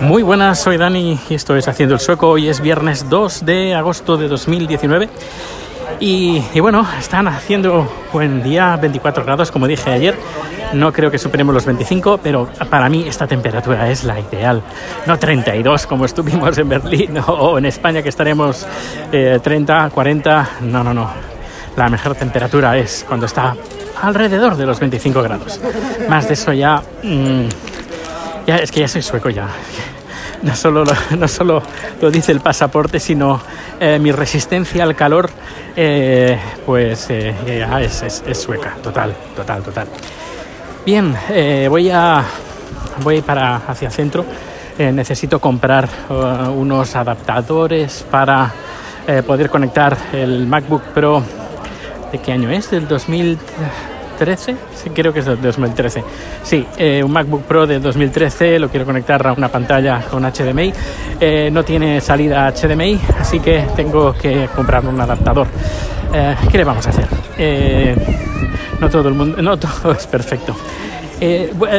Muy buenas, soy Dani y esto es Haciendo el Sueco. Hoy es viernes 2 de agosto de 2019 y, y bueno, están haciendo buen día, 24 grados como dije ayer. No creo que superemos los 25, pero para mí esta temperatura es la ideal. No 32 como estuvimos en Berlín o en España que estaremos eh, 30, 40. No, no, no. La mejor temperatura es cuando está alrededor de los 25 grados. Más de eso ya... mmm, es que ya soy sueco ya. No solo, lo, no solo lo dice el pasaporte, sino eh, mi resistencia al calor, eh, pues eh, ya es, sueca, total, total, total. Bien, voy a voy para hacia centro. Necesito comprar unos adaptadores para poder conectar el MacBook Pro. ¿De qué año es? ¿Del 2000? 2013, sí, creo que es de 2013. Sí, eh, un MacBook Pro de 2013, lo quiero conectar a una pantalla con HDMI. Eh, no tiene salida HDMI, así que tengo que comprar un adaptador. Eh, ¿Qué le vamos a hacer? no todo el mundo, no todo es perfecto.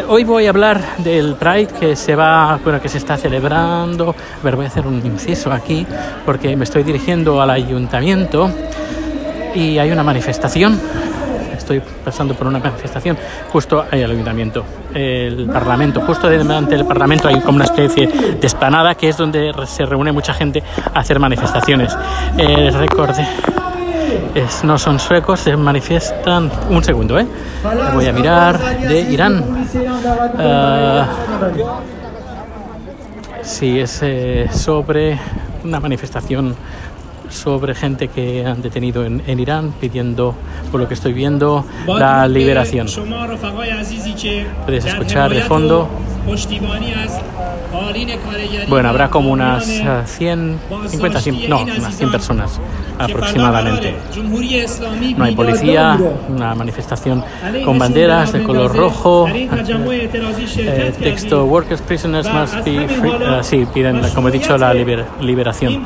hoy voy a hablar del Pride que se va, bueno, que se está celebrando. Ver, voy a hacer un inciso aquí porque me estoy dirigiendo al ayuntamiento y hay una manifestación estoy pasando por una manifestación justo ahí al ayuntamiento, el parlamento, justo delante del parlamento hay como una especie de esplanada que es donde se reúne mucha gente a hacer manifestaciones. Eh, recorde, es, no son suecos, se manifiestan. Un segundo, ¿eh? Voy a mirar de Irán. Uh, sí, es eh, sobre una manifestación sobre gente que han detenido en, en, Irán pidiendo, por lo que estoy viendo, la liberación. Puedes escuchar de fondo. Bueno, habrá como unas uh, 100, 50, 100, no, unas 100 personas aproximadamente. No hay policía, una manifestación con banderas de color rojo, eh, texto Workers, Prisoners must be free. Uh, sí, piden, como he dicho, la liber liberación.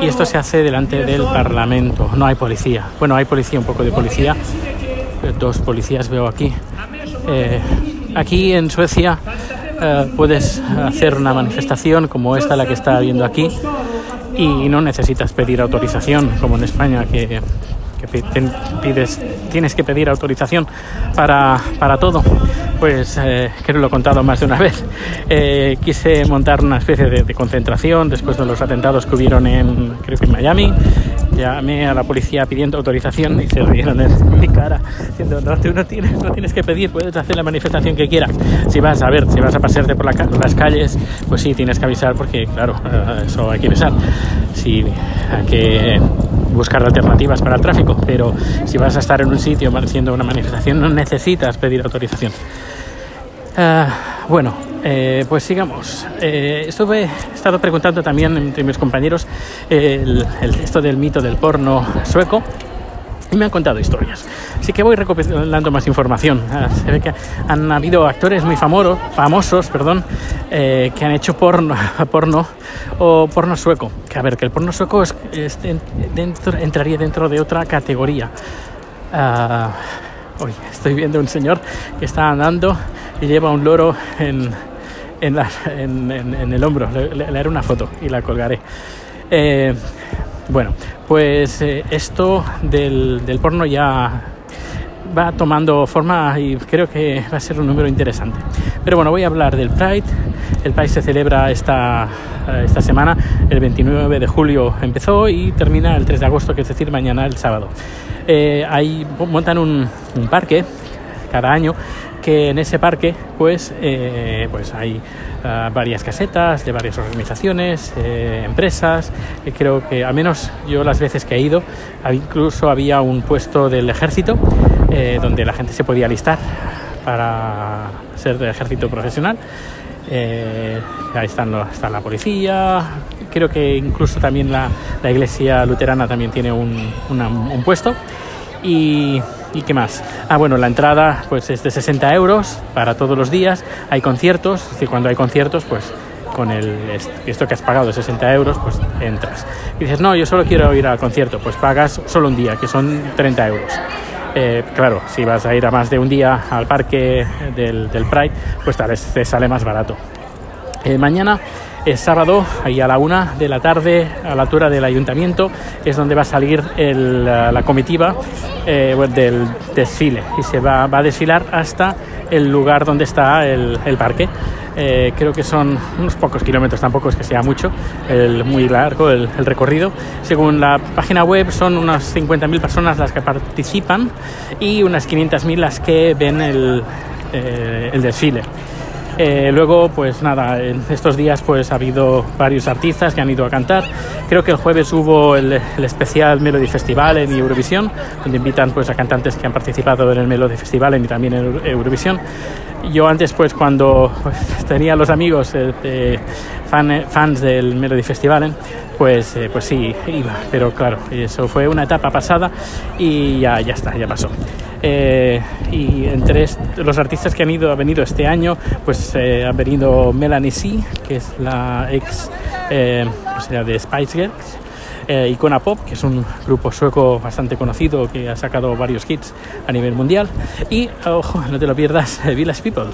Y esto se hace delante del Parlamento. No hay policía. Bueno, hay policía, un poco de policía. Dos policías veo aquí. Eh, aquí en Suecia Uh, puedes hacer una manifestación como esta, la que está viendo aquí, y no necesitas pedir autorización, como en España, que, que pides, tienes que pedir autorización para, para todo. Pues eh, que lo he contado más de una vez. Eh, quise montar una especie de, de, concentración después de los atentados que hubieron en, creo que en Miami. Llamé a la policía pidiendo autorización y se rieron de mi cara, diciendo, no, tú no tienes, no tienes que pedir, puedes hacer la manifestación que quieras. Si vas a ver, si vas a pasearte por la, las calles, pues sí, tienes que avisar porque, claro, eso hay que avisar. Sí, hay que buscar alternativas para el tráfico, pero si vas a estar en un sitio haciendo una manifestación no necesitas pedir autorización. Uh, bueno, eh, pues sigamos. Eh, estuve, he estado preguntando también entre mis compañeros el, el, esto del mito del porno sueco y me han contado historias. Así que voy recopilando más información. Ah, se ve que han habido actores muy famosos, famosos perdón, eh, que han hecho porno, porno o porno sueco. Que a ver, que el porno sueco es, es dentro, entraría dentro de otra categoría. Uh, uy, estoy viendo un señor que está andando y lleva un loro en, en, la, en, el hombro. Le, le, haré una foto y la colgaré. Eh, bueno, pues eh, esto del, del, porno ya va tomando forma y creo que va a ser un número interesante. Pero bueno, voy a hablar del Pride. El Pride se celebra esta, esta semana, el 29 de julio empezó y termina el 3 de agosto, que es decir, mañana el sábado. Eh, ahí montan un parque cada año que en ese parque pues, eh, pues hay uh, varias casetas de varias organizaciones, eh, empresas, creo que al menos yo las veces que he ido, incluso había un puesto del ejército eh, donde la gente se podía alistar para ser del ejército profesional. ahí están está la policía, creo que incluso también la, la iglesia luterana también tiene un, un puesto. Y, ¿Y qué más? Ah, bueno, la entrada pues es de 60 euros para todos los días. Hay conciertos, es decir, cuando hay conciertos, pues con el, esto que has pagado de 60 euros, pues entras. Y dices, no, yo solo quiero ir al concierto, pues pagas solo un día, que son 30 euros. Eh, claro, si vas a ir a más de un día al parque del, del Pride, pues tal vez te sale más barato. mañana es sábado, ahí a la una de la tarde, a la altura del ayuntamiento, es donde va a salir la, comitiva del desfile y se va, va, a desfilar hasta el lugar donde está el, el parque. Eh, creo que son unos pocos kilómetros, tampoco es que sea mucho, el, muy largo el, recorrido. Según la página web son unas 50.000 personas las que participan y unas 500.000 las que ven el, eh, el desfile. Eh, luego, pues nada, en estos días pues ha habido varios artistas que han ido a cantar. Creo que el jueves hubo el, especial Melody Festival en Eurovisión, donde invitan pues a cantantes que han participado en el Melody Festival y también en Eurovisión. Yo antes, pues cuando pues, tenía los amigos eh, fans del Melody Festival, pues, eh, pues sí, iba. Pero claro, eso fue una etapa pasada y ya, ya está, ya pasó. Eh, y entre los artistas que han ido, ha venido este año, pues eh, ha venido Melanie C, que es la ex eh, sea, de Spice Girls. Eh, Icona Pop, que es un grupo sueco bastante conocido que ha sacado varios hits a nivel mundial. Y, ojo, no te lo pierdas, Village People.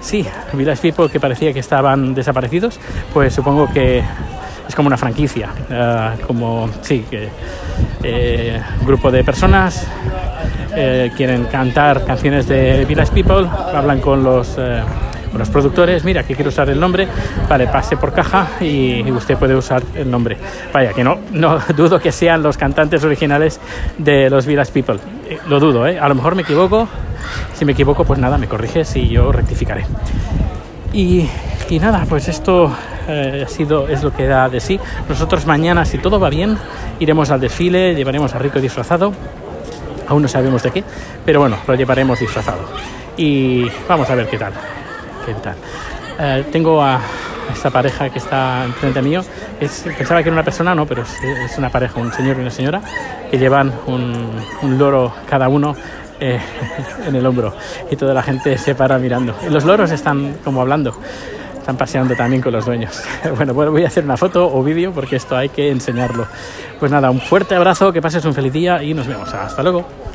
Sí, Village People que parecía que estaban desaparecidos, pues supongo que es como una franquicia, como, sí, que un grupo de personas eh, quieren cantar canciones de Village People, hablan con los, eh, los productores, mira que quiero usar el nombre, vale, pase por caja y, usted puede usar el nombre. Vaya, que no, no dudo que sean los cantantes originales de los Village People, eh, lo dudo, a lo mejor me equivoco, si me equivoco pues nada, me corriges y yo rectificaré. Y, y nada, pues esto ha sido, es lo que da de sí. Nosotros mañana, si todo va bien, iremos al desfile, llevaremos a Rico disfrazado aún no sabemos de qué, pero bueno, lo llevaremos disfrazado. Y vamos a ver qué tal. Qué tal. Eh, tengo a esta pareja que está enfrente mío. Es, pensaba que era una persona, no, pero es, una pareja, un señor y una señora, que llevan un, loro cada uno eh, en el hombro y toda la gente se para mirando. Y los loros están como hablando, están paseando también con los dueños. Bueno, bueno, voy a hacer una foto o vídeo porque esto hay que enseñarlo. Pues nada, un fuerte abrazo, que pases un feliz día y nos vemos. Hasta luego.